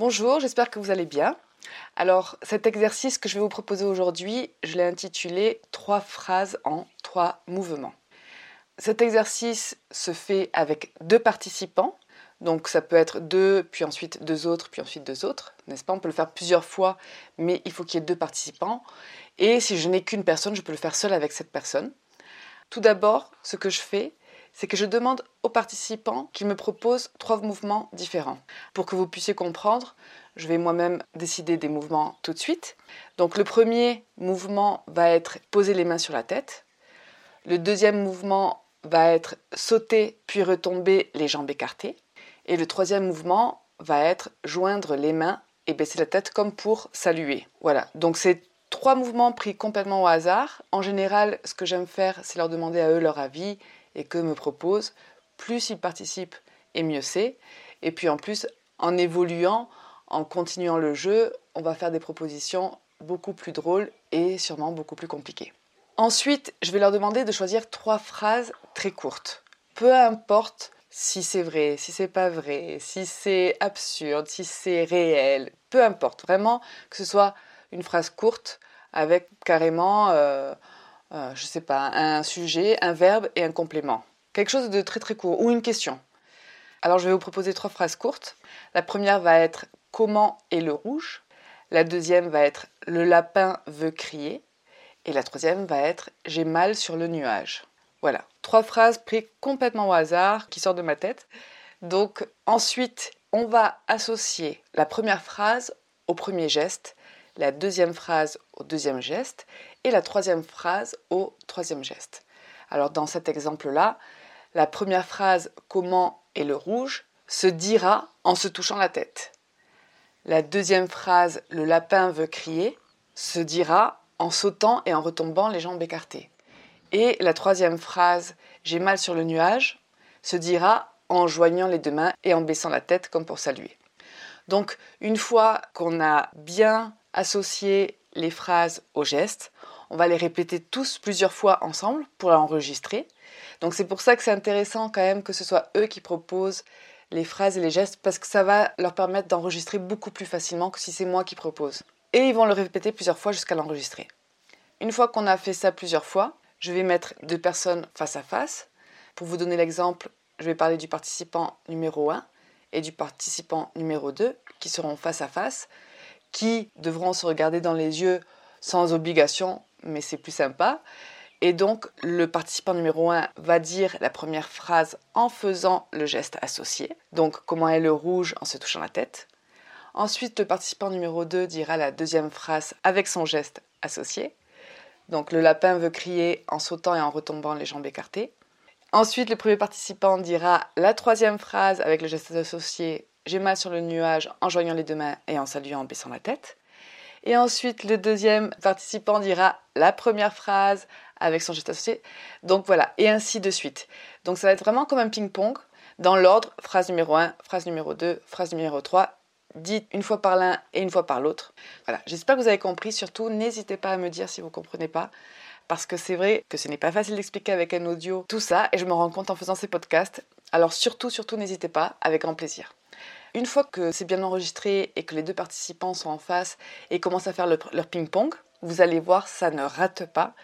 Bonjour, j'espère que vous allez bien. Alors, cet exercice que je vais vous proposer aujourd'hui, je l'ai intitulé Trois phrases en trois mouvements. Cet exercice se fait avec deux participants, donc ça peut être deux, puis ensuite deux autres, puis ensuite deux autres, n'est-ce pas? On peut le faire plusieurs fois, mais il faut qu'il y ait deux participants. Et si je n'ai qu'une personne, je peux le faire seul avec cette personne. Tout d'abord, ce que je fais, c'est que je demande aux participants qu'ils me proposent trois mouvements différents. Pour que vous puissiez comprendre, je vais moi-même décider des mouvements tout de suite. Donc le premier mouvement va être poser les mains sur la tête. Le deuxième mouvement va être sauter puis retomber les jambes écartées. Et le troisième mouvement va être joindre les mains et baisser la tête comme pour saluer. Voilà, donc c'est trois mouvements pris complètement au hasard. En général, ce que j'aime faire, c'est leur demander à eux leur avis et que me proposent. Plus ils participent et mieux c'est. Et puis en plus, en évoluant, en continuant le jeu, on va faire des propositions beaucoup plus drôles et sûrement beaucoup plus compliquées. Ensuite, je vais leur demander de choisir trois phrases très courtes. Peu importe si c'est vrai, si c'est pas vrai, si c'est absurde, si c'est réel, peu importe. Vraiment que ce soit une phrase courte avec carrément, euh, euh, je sais pas, un sujet, un verbe et un complément. Quelque chose de très très court ou une question. Alors je vais vous proposer trois phrases courtes. La première va être comment est le rouge? La deuxième va être le lapin veut crier. Et la troisième va être j'ai mal sur le nuage. Voilà, trois phrases prises complètement au hasard qui sortent de ma tête. Donc ensuite, on va associer la première phrase au premier geste, la deuxième phrase au deuxième geste et la troisième phrase au troisième geste. Alors dans cet exemple-là, la première phrase comment est le rouge se dira en se touchant la tête. La deuxième phrase le lapin veut crier se dira en sautant et en retombant les jambes écartées. Et la troisième phrase, j'ai mal sur le nuage, se dira en joignant les deux mains et en baissant la tête comme pour saluer. Donc une fois qu'on a bien associé les phrases aux gestes, on va les répéter tous plusieurs fois ensemble pour l'enregistrer. Donc c'est pour ça que c'est intéressant quand même que ce soit eux qui proposent les phrases et les gestes parce que ça va leur permettre d'enregistrer beaucoup plus facilement que si c'est moi qui propose. Et ils vont le répéter plusieurs fois jusqu'à l'enregistrer. Une fois qu'on a fait ça plusieurs fois, je vais mettre deux personnes face à face. Pour vous donner l'exemple, je vais parler du participant numéro 1 et du participant numéro 2 qui seront face à face, qui devront se regarder dans les yeux sans obligation, mais c'est plus sympa. Et donc, le participant numéro 1 va dire la première phrase en faisant le geste associé. Donc, comment est le rouge en se touchant la tête. Ensuite, le participant numéro 2 dira la deuxième phrase avec son geste associé. Donc le lapin veut crier en sautant et en retombant les jambes écartées. Ensuite, le premier participant dira la troisième phrase avec le geste associé J'ai mal sur le nuage en joignant les deux mains et en saluant en baissant la tête. Et ensuite, le deuxième participant dira la première phrase avec son geste associé. Donc voilà, et ainsi de suite. Donc ça va être vraiment comme un ping-pong dans l'ordre phrase numéro 1, phrase numéro 2, phrase numéro 3 dites une fois par l'un et une fois par l'autre. Voilà, j'espère que vous avez compris. Surtout, n'hésitez pas à me dire si vous ne comprenez pas. Parce que c'est vrai que ce n'est pas facile d'expliquer avec un audio tout ça, et je me rends compte en faisant ces podcasts. Alors surtout, surtout, n'hésitez pas, avec grand plaisir. Une fois que c'est bien enregistré et que les deux participants sont en face et commencent à faire leur ping-pong, vous allez voir, ça ne rate pas.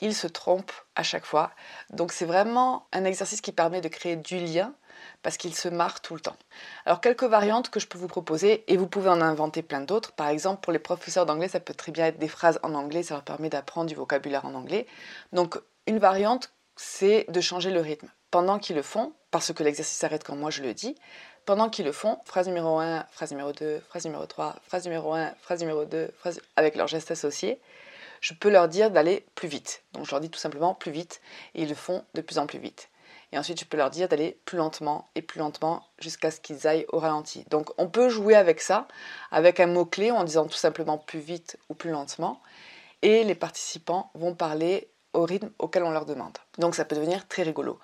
il se trompe à chaque fois. Donc c'est vraiment un exercice qui permet de créer du lien parce qu'il se marre tout le temps. Alors quelques variantes que je peux vous proposer et vous pouvez en inventer plein d'autres. Par exemple pour les professeurs d'anglais ça peut très bien être des phrases en anglais, ça leur permet d'apprendre du vocabulaire en anglais. Donc une variante c'est de changer le rythme. Pendant qu'ils le font, parce que l'exercice s'arrête quand moi je le dis, pendant qu'ils le font, phrase numéro 1, phrase numéro 2, phrase numéro 3, phrase numéro 1, phrase numéro 2, phrase avec leurs gestes associés, je peux leur dire d'aller plus vite. Donc je leur dis tout simplement plus vite et ils le font de plus en plus vite. Et ensuite, je peux leur dire d'aller plus lentement et plus lentement jusqu'à ce qu'ils aillent au ralenti. Donc on peut jouer avec ça, avec un mot-clé en disant tout simplement plus vite ou plus lentement. Et les participants vont parler au rythme auquel on leur demande. Donc ça peut devenir très rigolo.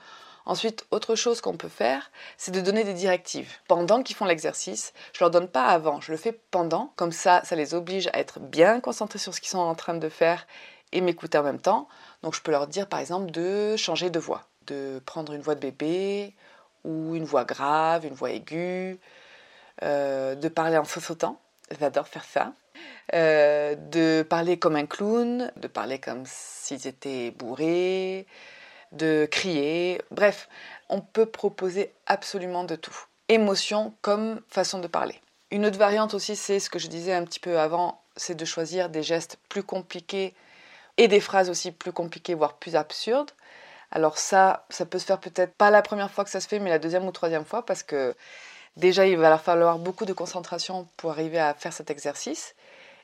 Ensuite, autre chose qu'on peut faire, c'est de donner des directives. Pendant qu'ils font l'exercice, je leur donne pas avant, je le fais pendant. Comme ça, ça les oblige à être bien concentrés sur ce qu'ils sont en train de faire et m'écouter en même temps. Donc je peux leur dire par exemple de changer de voix, de prendre une voix de bébé ou une voix grave, une voix aiguë, euh, de parler en sautant. J'adore faire ça. Euh, de parler comme un clown, de parler comme s'ils étaient bourrés, de crier. Bref, on peut proposer absolument de tout. Émotion comme façon de parler. Une autre variante aussi, c'est ce que je disais un petit peu avant, c'est de choisir des gestes plus compliqués et des phrases aussi plus compliquées, voire plus absurdes. Alors ça, ça peut se faire peut-être pas la première fois que ça se fait, mais la deuxième ou troisième fois, parce que déjà, il va leur falloir beaucoup de concentration pour arriver à faire cet exercice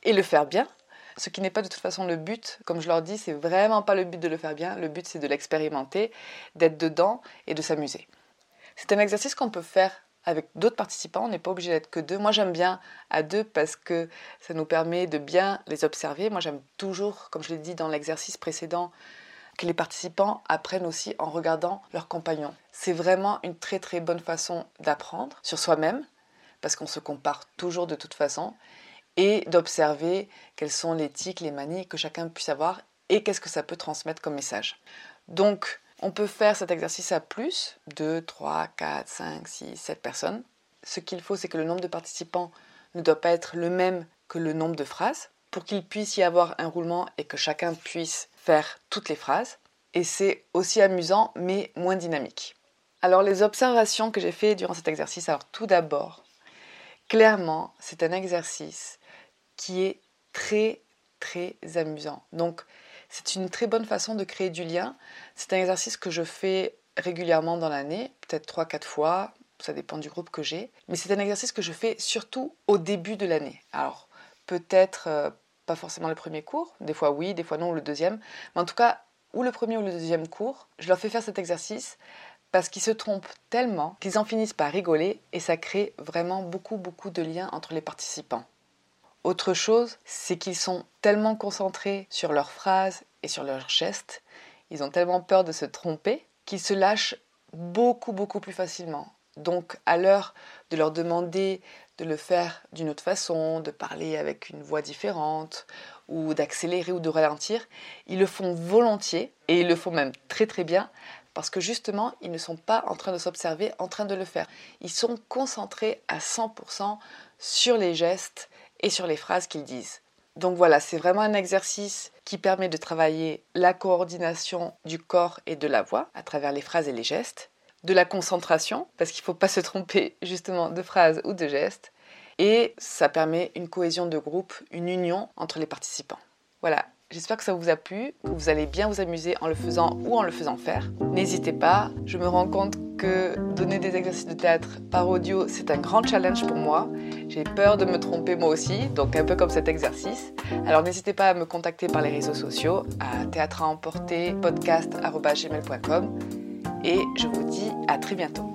et le faire bien. Ce qui n'est pas de toute façon le but, comme je leur dis, c'est vraiment pas le but de le faire bien, le but c'est de l'expérimenter, d'être dedans et de s'amuser. C'est un exercice qu'on peut faire avec d'autres participants, on n'est pas obligé d'être que deux. Moi j'aime bien à deux parce que ça nous permet de bien les observer. Moi j'aime toujours, comme je l'ai dit dans l'exercice précédent, que les participants apprennent aussi en regardant leurs compagnons. C'est vraiment une très très bonne façon d'apprendre sur soi-même, parce qu'on se compare toujours de toute façon, et d'observer quels sont les tics, les manies que chacun puisse avoir et qu'est-ce que ça peut transmettre comme message. Donc, on peut faire cet exercice à plus, 2, 3, 4, 5, 6, 7 personnes. Ce qu'il faut, c'est que le nombre de participants ne doit pas être le même que le nombre de phrases pour qu'il puisse y avoir un roulement et que chacun puisse faire toutes les phrases. Et c'est aussi amusant mais moins dynamique. Alors les observations que j'ai faites durant cet exercice, alors tout d'abord, clairement, c'est un exercice qui est très très amusant. Donc c'est une très bonne façon de créer du lien. C'est un exercice que je fais régulièrement dans l'année, peut-être 3-4 fois, ça dépend du groupe que j'ai. Mais c'est un exercice que je fais surtout au début de l'année. Alors peut-être euh, pas forcément le premier cours, des fois oui, des fois non, le deuxième. Mais en tout cas, ou le premier ou le deuxième cours, je leur fais faire cet exercice parce qu'ils se trompent tellement qu'ils en finissent par rigoler et ça crée vraiment beaucoup beaucoup de liens entre les participants. Autre chose, c'est qu'ils sont tellement concentrés sur leurs phrases et sur leurs gestes, ils ont tellement peur de se tromper qu'ils se lâchent beaucoup beaucoup plus facilement. Donc à l'heure de leur demander de le faire d'une autre façon, de parler avec une voix différente, ou d'accélérer ou de ralentir, ils le font volontiers, et ils le font même très très bien, parce que justement, ils ne sont pas en train de s'observer, en train de le faire. Ils sont concentrés à 100% sur les gestes et sur les phrases qu'ils disent. Donc voilà, c'est vraiment un exercice qui permet de travailler la coordination du corps et de la voix à travers les phrases et les gestes, de la concentration, parce qu'il ne faut pas se tromper justement de phrases ou de gestes, et ça permet une cohésion de groupe, une union entre les participants. Voilà, J'espère que ça vous a plu, que vous allez bien vous amuser en le faisant ou en le faisant faire. N'hésitez pas, je me rends compte que donner des exercices de théâtre par audio, c'est un grand challenge pour moi. J'ai peur de me tromper moi aussi, donc un peu comme cet exercice. Alors n'hésitez pas à me contacter par les réseaux sociaux à théâtre à emporter podcast@gmail.com et je vous dis à très bientôt.